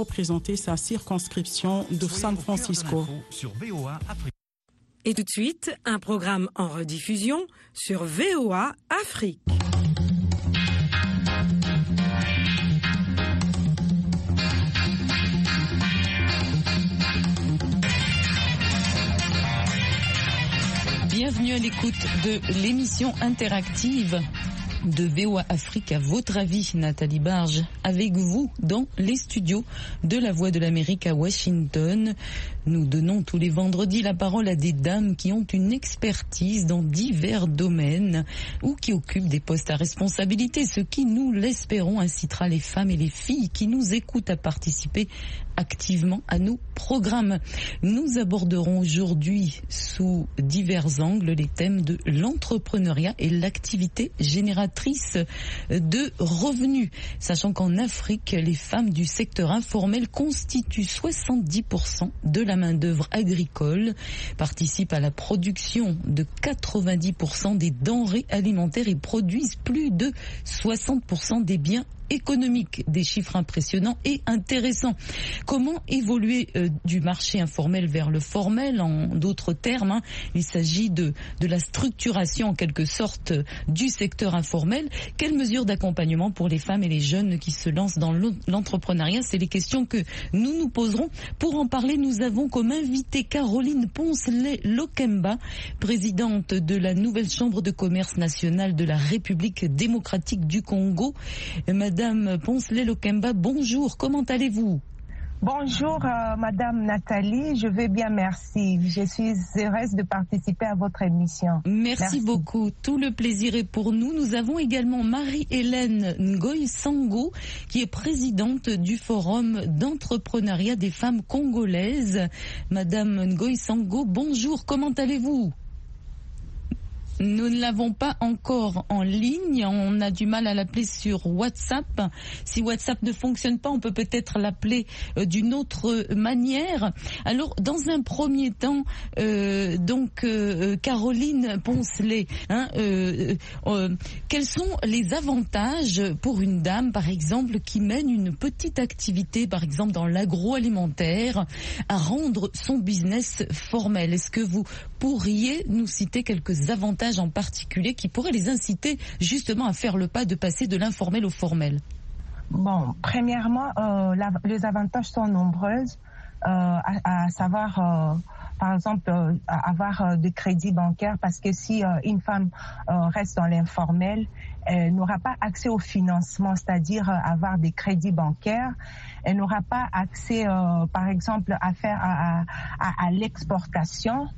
représenter sa circonscription de San Francisco. Et tout de suite, un programme en rediffusion sur VOA Afrique. Bienvenue à l'écoute de l'émission interactive de VOA Afrique. À votre avis, Nathalie Barge, avec vous dans les studios de la Voix de l'Amérique à Washington. Nous donnons tous les vendredis la parole à des dames qui ont une expertise dans divers domaines ou qui occupent des postes à responsabilité, ce qui, nous l'espérons, incitera les femmes et les filles qui nous écoutent à participer activement à nos programmes. Nous aborderons aujourd'hui sous divers angles les thèmes de l'entrepreneuriat et l'activité génératrice de revenus, sachant qu'en Afrique, les femmes du secteur informel constituent 70% de la main-d'œuvre agricole, participent à la production de 90% des denrées alimentaires et produisent plus de 60% des biens économiques, des chiffres impressionnants et intéressants. Comment évoluer euh, du marché informel vers le formel? En d'autres termes, hein, il s'agit de, de la structuration en quelque sorte du secteur informel. Quelles mesures d'accompagnement pour les femmes et les jeunes qui se lancent dans l'entrepreneuriat? C'est les questions que nous nous poserons. Pour en parler, nous avons comme invité Caroline Poncelet-Lokemba, présidente de la nouvelle Chambre de commerce nationale de la République démocratique du Congo. Madame Poncelet-Lokemba, bonjour, comment allez-vous? Bonjour, euh, Madame Nathalie. Je vais bien, merci. Je suis heureuse de participer à votre émission. Merci, beaucoup. Tout le plaisir est pour nous. Nous avons également Marie-Hélène Ngoy Sango, qui est présidente du Forum d'entrepreneuriat des femmes congolaises. Madame Ngoy Sango, bonjour. Comment allez-vous? Nous ne l'avons pas encore en ligne. On a du mal à l'appeler sur WhatsApp. Si WhatsApp ne fonctionne pas, on peut peut-être l'appeler euh, d'une autre manière. Alors, dans un premier temps, euh, donc euh, Caroline Poncelet, hein, quels sont les avantages pour une dame, par exemple, qui mène une petite activité, par exemple dans l'agroalimentaire, à rendre son business formel? Est-ce que vous pourriez nous citer quelques avantages en particulier qui pourrait les inciter justement à faire le pas de passer de l'informel au formel Bon, premièrement, euh, les avantages sont nombreux, euh, à, savoir, euh, par exemple, avoir des crédits bancaires, parce que si une femme reste dans l'informel, elle n'aura pas accès au financement, c'est-à-dire avoir des crédits bancaires. Elle n'aura pas accès, par exemple, à faire à l'exportation.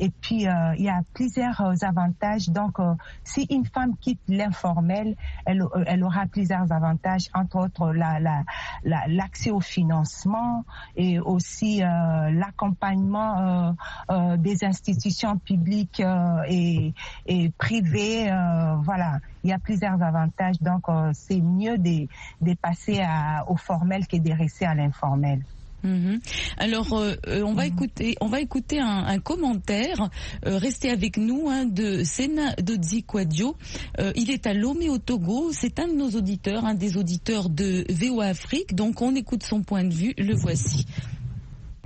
Et puis, euh, il y a plusieurs euh, avantages. Donc, euh, si une femme quitte l'informel, elle, elle, aura plusieurs avantages, entre autres l'accès la, au financement et aussi l'accompagnement des institutions publiques et, et privées. voilà, il y a plusieurs avantages. Donc, c'est mieux de, de passer à, au formel que de rester à l'informel. Mhm. Alors, euh, euh, on va mhm. écouter, on va écouter un, commentaire. Euh, restez avec nous hein, de Sena Dodzi Quadio. il est à Lomé au Togo. C'est un de nos auditeurs, un des auditeurs de VOA Afrique. Donc, on écoute son point de vue. Le voici.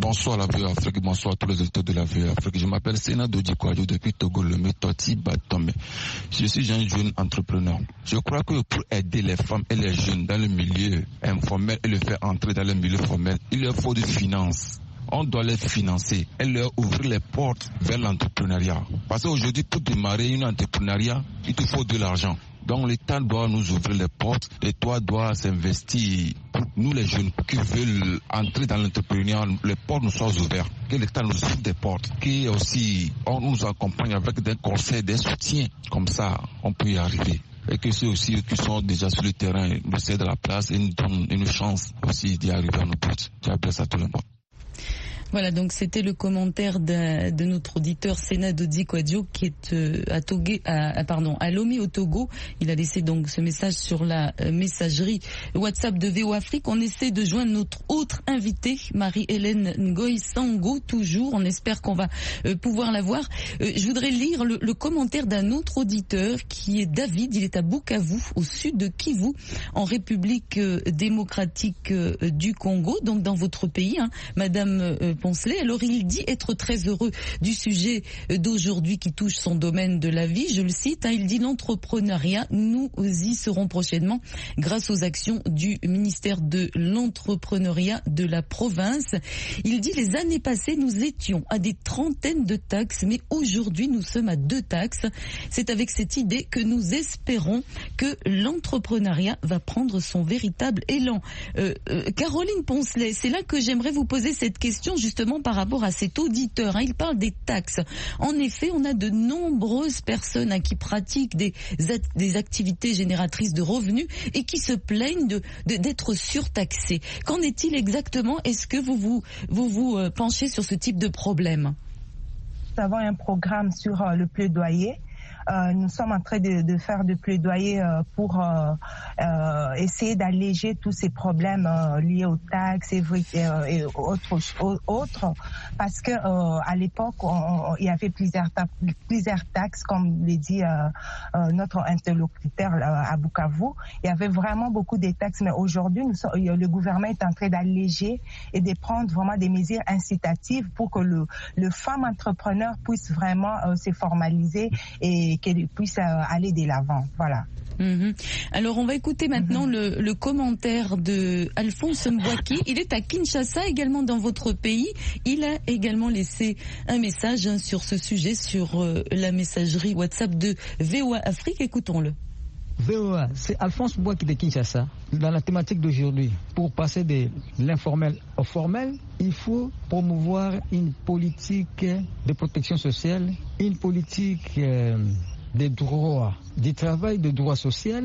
Bonsoir la vie Afrique, bonsoir à tous les auditeurs de la vie Afrique. Je m'appelle Sena Dodikwadio depuis Togo, le Metoti Batome. Je suis un jeune entrepreneur. Je crois que pour aider les femmes et les jeunes dans le milieu informel et le faire entrer dans le milieu formel, il leur faut des finances on doit les financer et leur ouvrir les portes vers l'entrepreneuriat. Parce qu'aujourd'hui, pour démarrer une entrepreneuriat, il te faut de l'argent. Donc l'État doit nous ouvrir les portes, l'État doit s'investir pour nous les jeunes qui veulent entrer dans l'entrepreneuriat, les portes nous soient ouvertes, que l'État nous ouvre des portes, que aussi on nous accompagne avec des conseils, des soutiens, comme ça on peut y arriver. Et que ceux aussi qui sont déjà sur le terrain nous cèdent la place et nous donnent une chance aussi d'y arriver à nos buts. J'appelle ça tout le monde. Voilà, donc c'était le commentaire de, notre auditeur Sénat Dodi qui est euh, à, Togué, à, pardon, à Lomé au Togo. Il a laissé donc ce message sur la euh, messagerie WhatsApp de VO Afrique. On essaie de joindre notre autre invitée, Marie-Hélène Ngoy Sango, toujours. On espère qu'on va euh, pouvoir la voir. je voudrais lire le, le commentaire d'un autre auditeur qui est David. Il est à Bukavu, au sud de Kivu, en République démocratique du Congo, donc dans votre pays. Hein. Madame alors il dit être très heureux du sujet d'aujourd'hui qui touche son domaine de la vie. Je le cite, hein, il dit l'entrepreneuriat, nous y serons prochainement grâce aux actions du ministère de l'entrepreneuriat de la province. Il dit les années passées, nous étions à des trentaines de taxes, mais aujourd'hui nous sommes à deux taxes. C'est avec cette idée que nous espérons que l'entrepreneuriat va prendre son véritable élan. Euh, euh, Caroline Poncelet, c'est là que j'aimerais vous poser cette question par rapport à cet auditeur. Hein. il parle des taxes. En effet, on a de nombreuses personnes hein, qui pratiquent des, activités génératrices de revenus et qui se plaignent de d'être surtaxées. Qu'en est-il exactement? Est-ce que vous vous, vous, vous euh, penchez sur ce type de problème? Nous avons un programme sur euh, le plaidoyer nous sommes en train de, de faire des plaidoyers euh, pour euh, essayer d'alléger tous ces problèmes liés aux taxes et, et autres, autres, parce que à l'époque il y avait plusieurs, plusieurs taxes, comme l'a dit notre interlocuteur à Bukavu. Il y avait vraiment beaucoup de taxes, mais aujourd'hui, le gouvernement est en train d'alléger et de prendre vraiment des mesures incitatives pour que le, le femme entrepreneur puisse vraiment se formaliser et qu'elle puisse euh, aller de l'avant. Voilà. Mhm. Alors on va écouter maintenant mhm. le, commentaire de Alphonse Mbouaki. Il est à Kinshasa également dans votre pays. Il a également laissé un message hein, sur ce sujet sur euh, la messagerie WhatsApp de VOA Afrique. Écoutons-le. C'est Alphonse Mbouaki de Kinshasa. Dans la thématique d'aujourd'hui, pour passer de l'informel au formel, il faut promouvoir une politique de protection sociale, une politique euh, des droits, du travail de droits sociaux,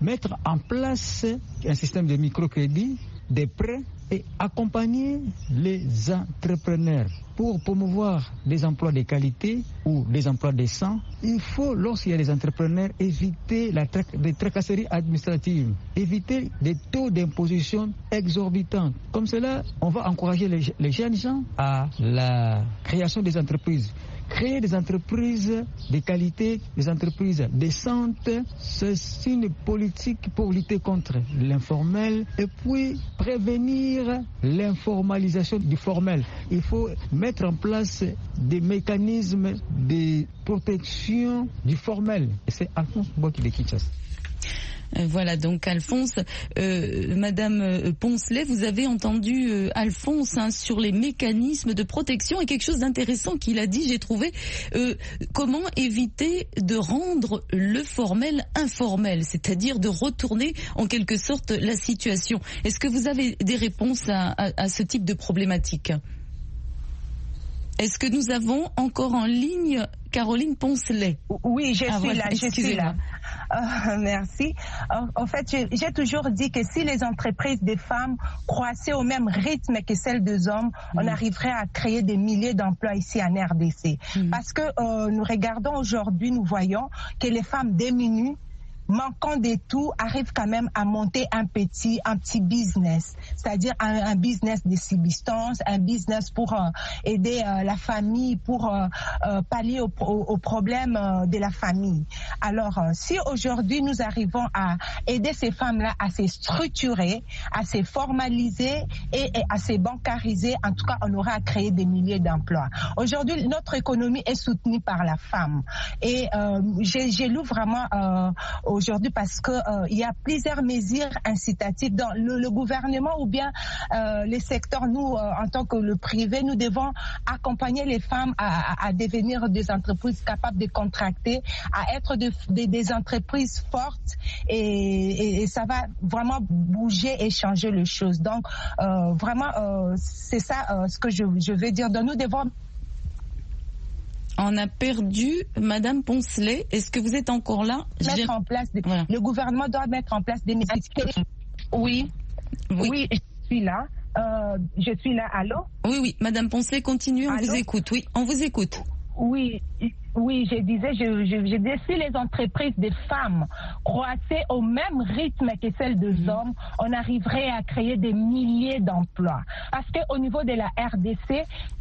mettre en place un système de microcrédit, des prêts et accompagner les entrepreneurs pour promouvoir des emplois de qualité ou des emplois décents, il faut, lorsqu'il y a des entrepreneurs, éviter la tra des tracasseries administratives, éviter des taux d'imposition exorbitants. Comme cela, on va encourager les, les jeunes gens à la création des entreprises créer des entreprises de qualité, des entreprises décentes. C'est une politique pour lutter contre l'informel et puis prévenir l'informalisation du formel. Il faut mettre en place des mécanismes de protection du formel. C'est Alphonse Boki de Kinshasa. Euh, voilà, donc Alphonse, euh, Madame euh, Poncelet, vous avez entendu Alphonse hein, sur les mécanismes de protection et quelque chose d'intéressant qu'il a dit, j'ai trouvé, comment éviter de rendre le formel informel, c'est-à-dire de retourner en quelque sorte la situation. Est-ce que vous avez des réponses à ce type de problématique? Est-ce que nous avons encore en ligne Caroline Poncelet? Oui, je ah, suis là, je suis là. Euh, merci. En, fait, j'ai toujours dit que si les entreprises des femmes croissaient au même rythme que celles des hommes, on arriverait à créer des milliers d'emplois ici en RDC. Parce que euh, nous regardons aujourd'hui, nous voyons que les femmes diminuent manquant de tout, arrive quand même à monter un petit, un petit business, c'est-à-dire un, business de subsistance, un business pour euh, aider euh, la famille, pour euh, pallier aux problèmes de la famille. Alors, si aujourd'hui nous arrivons à aider ces femmes-là à se structurer, à se formaliser et, à se bancariser, en tout cas, on aura à créer des milliers d'emplois. Aujourd'hui, notre économie est soutenue par la femme. Et j'ai lu vraiment aujourd'hui parce que euh, il y a plusieurs mesures incitatives dans le, gouvernement ou bien euh, les secteurs. Nous, euh, en tant que le privé, nous devons accompagner les femmes à, devenir des entreprises capables de contracter, à être des entreprises fortes et, ça va vraiment bouger et changer les choses. Donc, vraiment, c'est ça ce que je, je veux dire. Donc, nous devons on a perdu Madame Poncelet. Est-ce que vous êtes encore là? Mettre en place Le gouvernement doit mettre en place des mesures. Oui. oui, je suis là. Euh, je suis là, allô? Oui, oui, Madame Poncelet, continue, on vous écoute. Oui, on vous écoute. Oui, oui, je disais, je, je, je si les entreprises des femmes croissaient au même rythme que celles des mhm. hommes, on arriverait à créer des milliers d'emplois. Parce qu'au niveau de la RDC,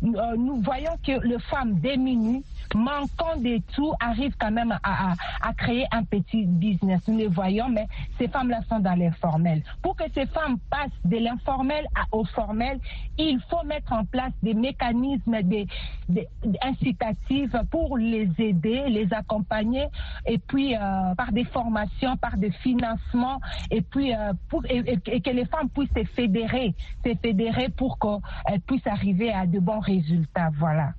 euh, nous voyons que les femmes diminuent, manquant de tout, arrivent quand même à, à, créer un petit business. Nous les voyons, mais ces femmes-là sont dans l'informel. Pour que ces femmes passent de l'informel au formel, il faut mettre en place des mécanismes des, des, incitatifs pour les les aider, les accompagner, et puis euh, par des formations, par des financements, et puis euh, pour, et, que les femmes puissent se fédérer, se fédérer pour qu'elles puissent arriver à de bons résultats. Voilà.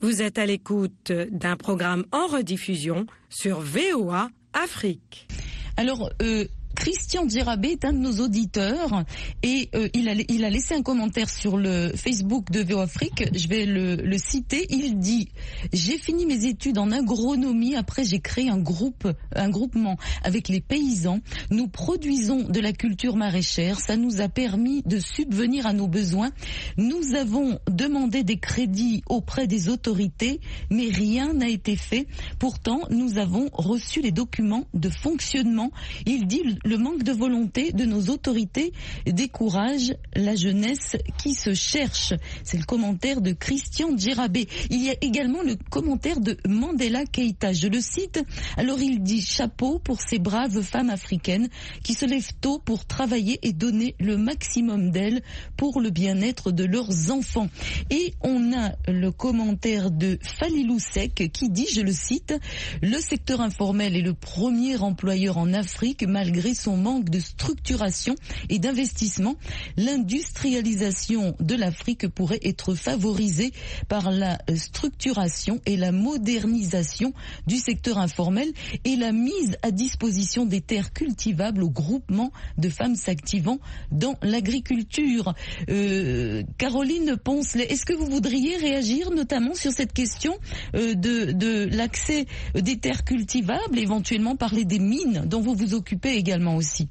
Vous êtes à l'écoute d'un programme en rediffusion sur VOA Afrique. Alors, euh, Christian Djerabé est un de nos auditeurs et euh, il, a, laissé un commentaire sur le Facebook de VO Afrique. Je vais le, le citer. Il dit J'ai fini mes études en agronomie. Après, j'ai créé un groupe, un groupement avec les paysans. Nous produisons de la culture maraîchère. Ça nous a permis de subvenir à nos besoins. Nous avons demandé des crédits auprès des autorités, mais rien n'a été fait. Pourtant, nous avons reçu les documents de fonctionnement. Il dit le manque de volonté de nos autorités décourage la jeunesse qui se cherche. C'est le commentaire de Christian Djerabé. Il y a également le commentaire de Mandela Keita. Je le cite. Alors il dit chapeau pour ces braves femmes africaines qui se lèvent tôt pour travailler et donner le maximum d'elles pour le bien-être de leurs enfants. Et on a le commentaire de Falilou Sek qui dit, je le cite, le secteur informel est le premier employeur en Afrique malgré son manque de structuration et d'investissement, l'industrialisation de l'Afrique pourrait être favorisée par la structuration et la modernisation du secteur informel et la mise à disposition des terres cultivables au groupement de femmes s'activant dans l'agriculture. Euh, Caroline Poncelet, est-ce que vous voudriez réagir notamment sur cette question euh, de, de l'accès des terres cultivables, éventuellement parler des mines dont vous vous occupez également? Aussi.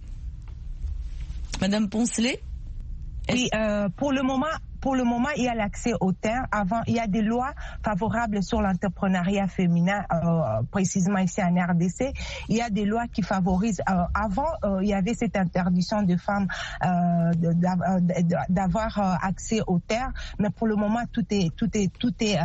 Madame Poncelet Oui, euh, pour le moment, pour le moment, il y a l'accès aux terres. Avant, il y a des lois favorables sur l'entrepreneuriat féminin, euh, précisément ici en RDC. Il y a des lois qui favorisent. Euh, avant, euh, il y avait cette interdiction de femmes euh, d'avoir euh, accès aux terres, mais pour le moment, tout est tout est tout est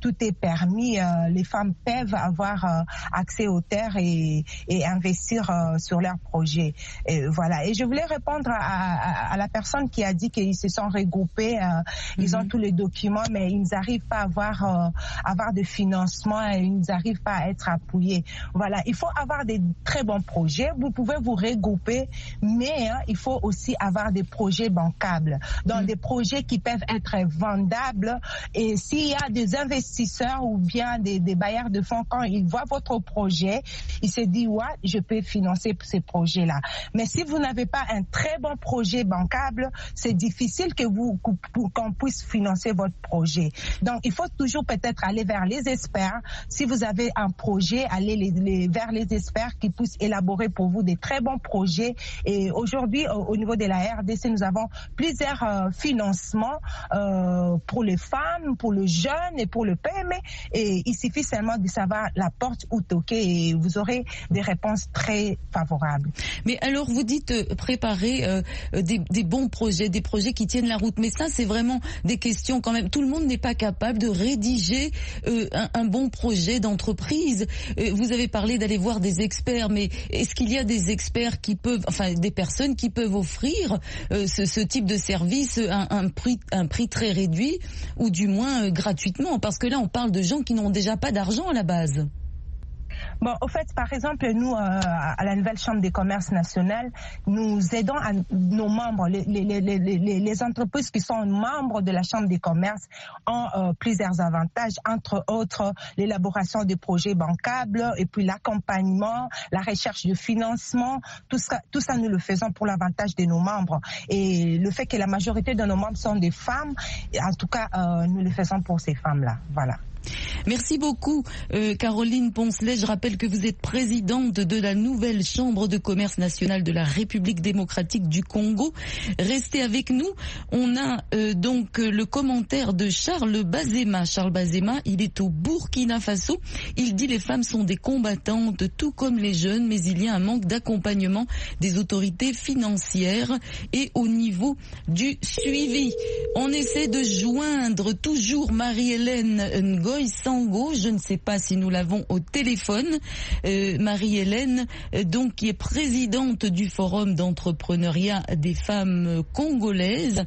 tout est permis. les femmes peuvent avoir accès aux terres et, et investir sur leurs projets. Et voilà. Et je voulais répondre à, à, à la personne qui a dit qu'ils se sont regroupés euh, ils ont mhm. tous les documents, mais ils n'arrivent pas à avoir, euh, avoir de financement et ils n'arrivent pas à être appuyés. Voilà, il faut avoir des très bons projets. Vous pouvez vous regrouper, mais hein, il faut aussi avoir des projets bancables, donc mhm. des projets qui peuvent être vendables. Et s'il y a des investisseurs ou bien des, des bailleurs de fonds, quand ils voient votre projet, ils se disent, ouais, je peux financer ces projets-là. Mais si vous n'avez pas un très bon projet bancable, c'est difficile que vous pour qu'on puisse financer votre projet. Donc, il faut toujours peut-être aller vers les experts. Si vous avez un projet, allez vers les experts qui puissent élaborer pour vous des très bons projets. Et aujourd'hui, au, niveau de la RDC, nous avons plusieurs euh, financements euh, pour les femmes, pour le jeune et pour le PME. Et il suffit seulement de savoir la porte où toquer et vous aurez des réponses très favorables. Mais alors, vous dites euh, préparer des, des bons projets, des projets qui tiennent la route. Mais ça, c'est vraiment des questions quand même. Tout le monde n'est pas capable de rédiger euh, un, bon projet d'entreprise. Euh, vous avez parlé d'aller voir des experts, mais est-ce qu'il y a des experts qui peuvent, enfin des personnes qui peuvent offrir euh, ce, type de service à un prix, un prix très réduit ou du moins gratuitement? Parce que là, on parle de gens qui n'ont déjà pas d'argent à la base. Bon, au fait, par exemple, nous, euh, à la nouvelle Chambre des commerces nationales, nous aidons à nos membres, les, les, les, les, entreprises qui sont membres de la Chambre des commerces ont euh, plusieurs avantages, entre autres l'élaboration des projets bancables et puis l'accompagnement, la recherche de financement. Tout ça, tout ça, nous le faisons pour l'avantage de nos membres. Et le fait que la majorité de nos membres sont des femmes, en tout cas, euh, nous le faisons pour ces femmes-là. Voilà. Merci beaucoup, euh, Caroline Poncelet. Je rappelle que vous êtes présidente de la nouvelle Chambre de commerce nationale de la République démocratique du Congo. Restez avec nous. On a euh, donc le commentaire de Charles Bazema. Charles Bazema, il est au Burkina Faso. Il dit les femmes sont des combattantes, tout comme les jeunes, mais il y a un manque d'accompagnement des autorités financières et au niveau du suivi. On essaie de joindre toujours Marie-Hélène Sango. Je ne sais pas si nous l'avons au téléphone. Euh, Marie-Hélène, euh, donc, qui est présidente du Forum d'entrepreneuriat des femmes congolaises.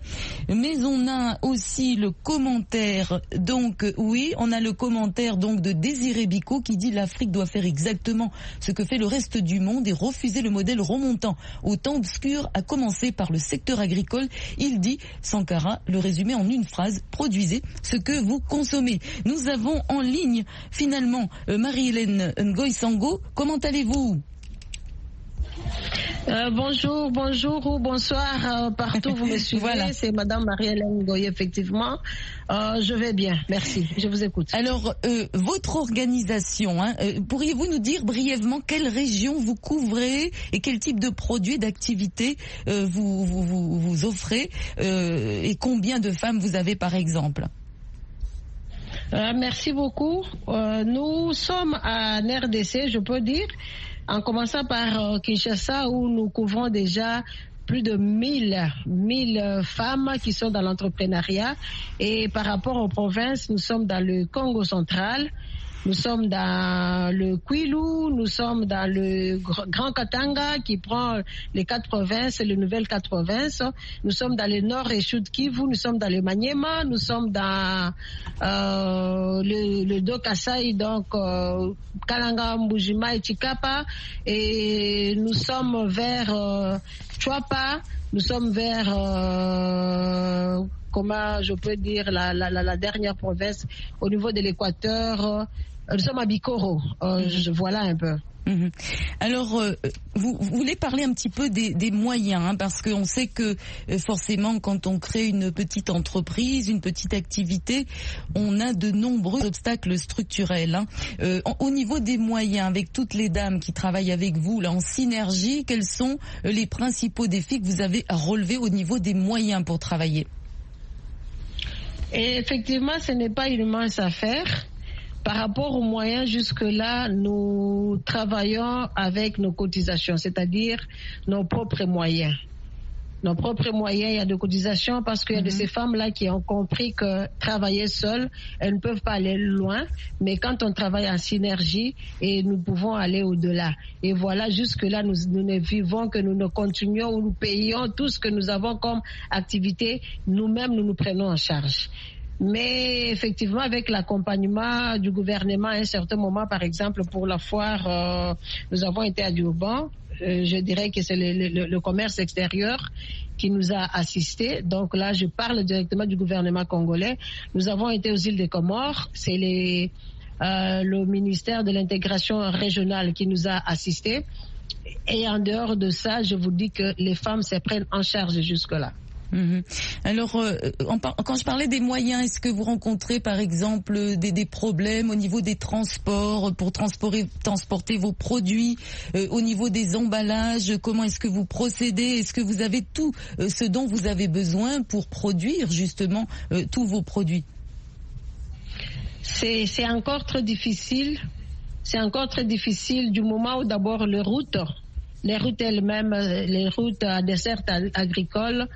Mais on a aussi le commentaire, donc, oui, on a le commentaire, donc, de Désiré Bicot qui dit l'Afrique doit faire exactement ce que fait le reste du monde et refuser le modèle remontant au temps obscur, à commencer par le secteur agricole. Il dit, Sankara, le résumé en une phrase, produisez ce que vous consommez. En ligne finalement euh, Marie-Hélène Ngoïsango. Comment allez-vous? Euh, bonjour, bonjour ou bonsoir euh, partout vous me suivez. voilà. C'est Madame Marie-Hélène Goy, effectivement. Euh, je vais bien, merci. Je vous écoute. Alors, votre organisation, hein, pourriez-vous nous dire brièvement quelle région vous couvrez et quel type de produits, d'activités vous, vous, vous, vous, offrez et combien de femmes vous avez par exemple? Merci beaucoup. nous sommes à RDC, je peux dire en commençant par euh, Kinshasa où nous couvrons déjà plus de 1000, 1000 femmes qui sont dans l'entrepreneuriat. Et par rapport aux provinces, nous sommes dans le Congo central, nous sommes dans le Kwilu, nous sommes dans le Grand Katanga qui prend les quatre provinces, les nouvelles quatre provinces. Nous sommes dans le nord et Sud Kivu, nous sommes dans le Maniema, nous sommes dans euh, le, le Do donc euh, Kalanga, Mbujima et Chikapa. Et nous sommes vers euh, Chwapa, nous sommes vers euh, comment je peux dire la, la, la, dernière province au niveau de l'Équateur. Nous sommes à Bikoro. Euh, mhm. je, voilà un peu. Mhm. Alors, euh, vous, voulez parler un petit peu des, des moyens, hein, parce qu'on sait que euh, forcément, quand on crée une petite entreprise, une petite activité, on a de nombreux obstacles structurels. Hein. Euh, au niveau des moyens, avec toutes les dames qui travaillent avec vous, là, en synergie, quels sont les principaux défis que vous avez à relever au niveau des moyens pour travailler? Et Effectivement, ce n'est pas une mince affaire. Par rapport aux moyens, jusque-là, nous travaillons avec nos cotisations, c'est-à-dire nos propres moyens. Nos propres moyens, il y a de cotisations parce qu'il y a de mhm. ces femmes-là qui ont compris que travailler seules, elles ne peuvent pas aller loin, mais quand on travaille en synergie, et nous pouvons aller au-delà. Et voilà, jusque-là, nous, nous, ne vivons que nous ne continuons ou nous payons tout ce que nous avons comme activité, nous-mêmes, nous nous prenons en charge. Mais effectivement, avec l'accompagnement du gouvernement à un certain moment, par exemple, pour la foire, euh, nous avons été à Durban. Euh, je dirais que c'est le, commerce extérieur qui nous a assistés. Donc là, je parle directement du gouvernement congolais. Nous avons été aux îles des Comores. C'est euh, le ministère de l'intégration régionale qui nous a assistés. Et en dehors de ça, je vous dis que les femmes se prennent en charge jusque-là. Mhm. Alors, euh, quand je parlais des moyens, est-ce que vous rencontrez par exemple des, problèmes au niveau des transports pour transporter, vos produits, euh, au niveau des emballages? Comment est-ce que vous procédez? Est-ce que vous avez tout euh, ce dont vous avez besoin pour produire justement tous vos produits? C'est encore très difficile. C'est encore très difficile du moment où d'abord les routes, les routes elles-mêmes, les routes à dessert agricole,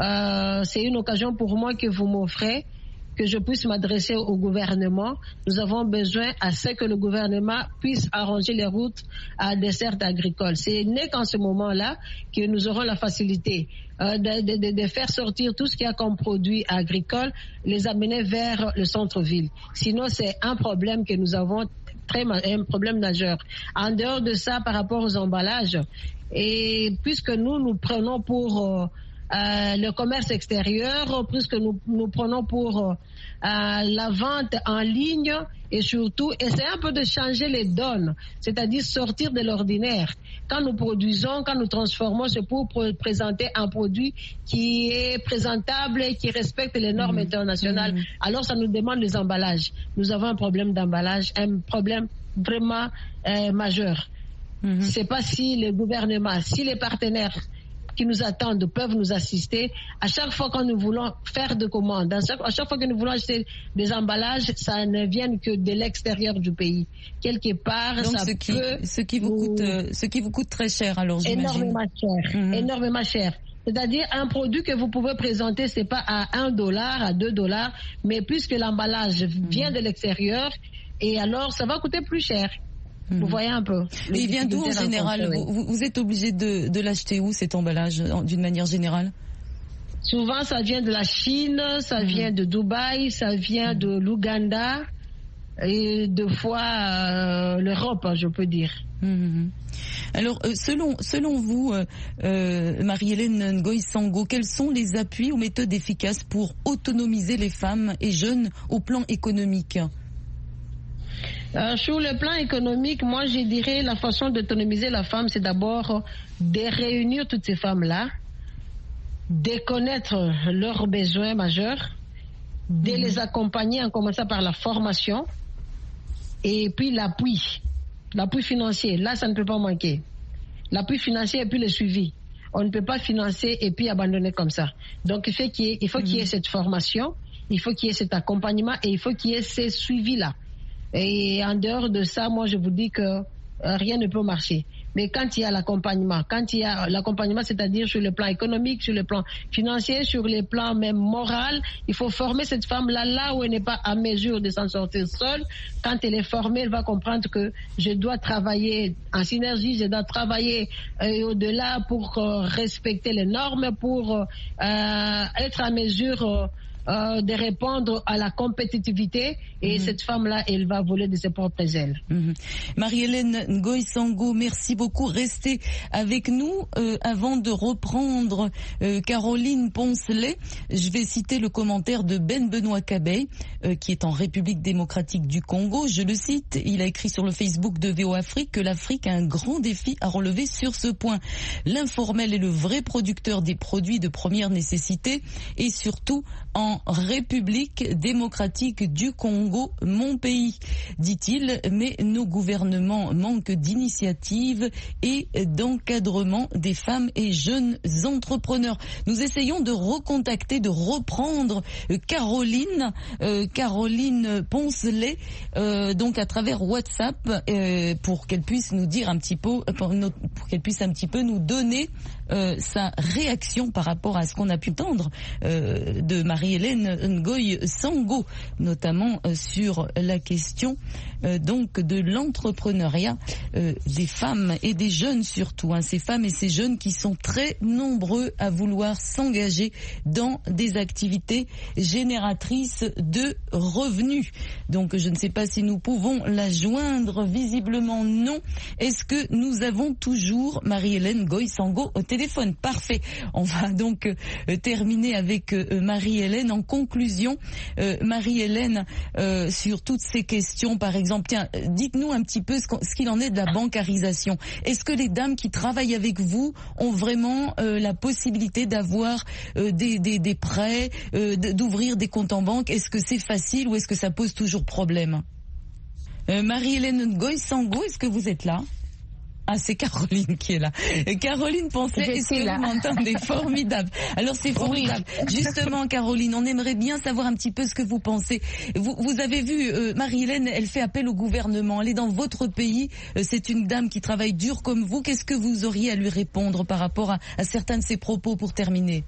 euh, c'est une occasion pour moi que vous m'offrez que je puisse m'adresser au gouvernement. Nous avons besoin à ce que le gouvernement puisse arranger les routes à dessert agricole. C'est n'est qu'en ce moment-là que nous aurons la facilité euh, de, faire sortir tout ce qu'il y a comme produit agricole, les amener vers le centre-ville. Sinon, c'est un problème que nous avons très un problème majeur. En dehors de ça, par rapport aux emballages, et puisque nous nous prenons pour euh, euh, le commerce extérieur, puisque nous, nous prenons pour euh, la vente en ligne et surtout essayer un peu de changer les donnes, c'est-à-dire sortir de l'ordinaire. Quand nous produisons, quand nous transformons, c'est pour présenter un produit qui est présentable et qui respecte les normes mmh. internationales. Mmh. Alors ça nous demande les emballages. Nous avons un problème d'emballage, un problème vraiment euh, majeur. Mmh. C'est pas si les gouvernements, si les partenaires qui nous attendent peuvent nous assister. À chaque fois que nous voulons faire de commandes, à chaque, fois que nous voulons acheter des emballages, ça ne vient que de l'extérieur du pays. Quelque part, Donc ça ce qui, peut ce qui vous coûte, euh, ce qui vous coûte très cher, alors. Énormément cher, Mhm. énormément cher. C'est-à-dire un produit que vous pouvez présenter, c'est pas à 1 dollar, à 2 dollars, mais puisque l'emballage vient de l'extérieur, et alors ça va coûter plus cher. Vous voyez un peu. il vient d'où en général vous, vous êtes obligé de, de l'acheter où cet emballage d'une manière générale? Souvent, ça vient de la Chine, ça vient de Dubaï, ça vient de l'Ouganda et deux fois euh, l'Europe, je peux dire. Mhm. Alors, euh, selon, selon vous, euh, Marie-Hélène Ngoy Sango, quels sont les appuis ou méthodes efficaces pour autonomiser les femmes et jeunes au plan économique? Euh, sur le plan économique, moi, je dirais la façon d'autonomiser la femme, c'est d'abord de réunir toutes ces femmes-là, de connaître leurs besoins majeurs, de les accompagner en commençant par la formation et puis l'appui, l'appui financier. Là, ça ne peut pas manquer. L'appui financier et puis le suivi. On ne peut pas financer et puis abandonner comme ça. Donc, il faut qu'il y ait, il faut qu'il y ait cette formation, il faut qu'il y ait cet accompagnement et il faut qu'il y ait ces suivis-là. Et en dehors de ça, moi, je vous dis que euh, rien ne peut marcher. Mais quand il y a l'accompagnement, quand il y a l'accompagnement, c'est-à-dire sur le plan économique, sur le plan financier, sur le plan même moral, il faut former cette femme-là là où elle n'est pas à mesure de s'en sortir seule. Quand elle est formée, elle va comprendre que je dois travailler en synergie, je dois travailler euh, au-delà pour euh, respecter les normes, pour être à mesure euh, de répondre à la compétitivité. Et cette femme-là, elle va voler de ses propres ailes. Mhm. Marie-Hélène Ngoy Sango, merci beaucoup. Restez avec nous euh, avant de reprendre euh, Caroline Poncelet. Je vais citer le commentaire de Ben Benoît Cabey, qui est en République démocratique du Congo. Je le cite, il a écrit sur le Facebook de VO Afrique que l'Afrique a un grand défi à relever sur ce point. L'informel est le vrai producteur des produits de première nécessité et surtout en République démocratique du Congo, mon pays, dit-il, mais nos gouvernements manquent d'initiative et d'encadrement des femmes et jeunes entrepreneurs. Nous essayons de recontacter, de reprendre Caroline, euh, Caroline Poncelet, euh, donc à travers WhatsApp, euh, pour qu'elle puisse nous dire un petit peu, pour, qu'elle puisse un petit peu nous donner euh, sa réaction par rapport à ce qu'on a pu entendre euh, de Marie-Hélène Ngoy Sango, notamment euh, sur la question euh, donc de l'entrepreneuriat euh, des femmes et des jeunes surtout, hein, ces femmes et ces jeunes qui sont très nombreux à vouloir s'engager dans des activités génératrices de revenus. Donc je ne sais pas si nous pouvons la joindre, visiblement non. Est-ce que nous avons toujours Marie-Hélène Goy Sango au téléphone? Parfait. On va donc euh, terminer avec Marie-Hélène. En conclusion, Marie-Hélène, sur toutes ces questions, par exemple, dites-nous un petit peu ce qu'il en est de la bancarisation. Est-ce que les dames qui travaillent avec vous ont vraiment euh, la possibilité d'avoir euh, des, prêts, euh, d'ouvrir des comptes en banque? Est-ce que c'est facile ou est-ce que ça pose toujours problème? Marie-Hélène Goy-Sango, est-ce que vous êtes là? Ah, c'est Caroline qui est là. Caroline pensait, est-ce que là. vous m'entendez Formidable. Alors c'est formidable. Justement, Caroline, on aimerait bien savoir un petit peu ce que vous pensez. Vous, vous avez vu, euh, Marie-Hélène, elle fait appel au gouvernement. Elle est dans votre pays. Euh, c'est une dame qui travaille dur comme vous. Qu'est-ce que vous auriez à lui répondre par rapport à, à certains de ses propos pour terminer?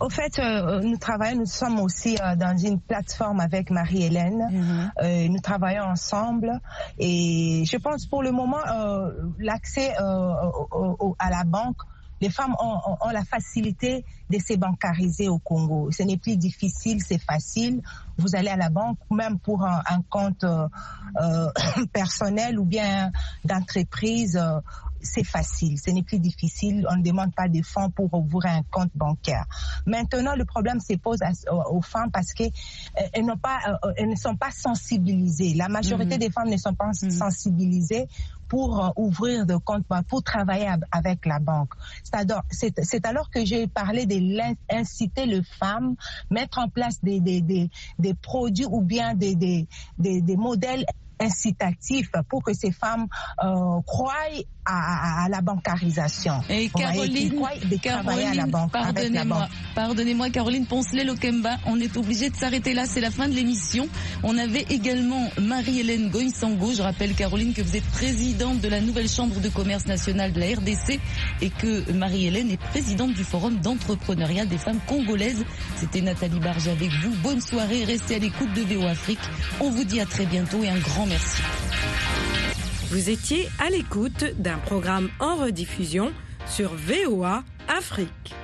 Au fait, euh, nous travaillons, nous sommes aussi euh, dans une plateforme avec Marie-Hélène. Mhm. Euh, nous travaillons ensemble et je pense pour le moment, euh, l'accès euh, au- au- à la banque, les femmes ont, ont- ont la facilité de se bancariser au Congo. Ce n'est plus difficile, c'est facile. Vous allez à la banque, même pour un, un compte euh, euh, personnel ou bien d'entreprise. Euh, c'est facile, ce n'est plus difficile. On ne demande pas de fonds pour ouvrir un compte bancaire. Maintenant, le problème se pose aux femmes parce qu'elles n'ont pas, elles ne sont pas sensibilisées. La majorité mhm. des femmes ne sont pas mhm. sensibilisées pour ouvrir de compte, pour travailler avec la banque. C'est alors que j'ai parlé de l'inciter les femmes, mettre en place des, des, des, des produits ou bien des, des, des modèles incitatif pour que ces femmes euh, croient à, la bancarisation. Et Caroline, Caroline pardonnez-moi, pardonnez-moi Caroline Poncelet-Lokemba, on est obligé de s'arrêter là, c'est la fin de l'émission. On avait également Marie-Hélène Goïsango, je rappelle Caroline que vous êtes présidente de la nouvelle chambre de commerce nationale de la RDC et que Marie-Hélène est présidente du forum d'entrepreneuriat des femmes congolaises. C'était Nathalie Barge avec vous. Bonne soirée, restez à l'écoute de VO Afrique. On vous dit à très bientôt et un grand merci. Vous étiez à l'écoute d'un programme en rediffusion sur VOA Afrique.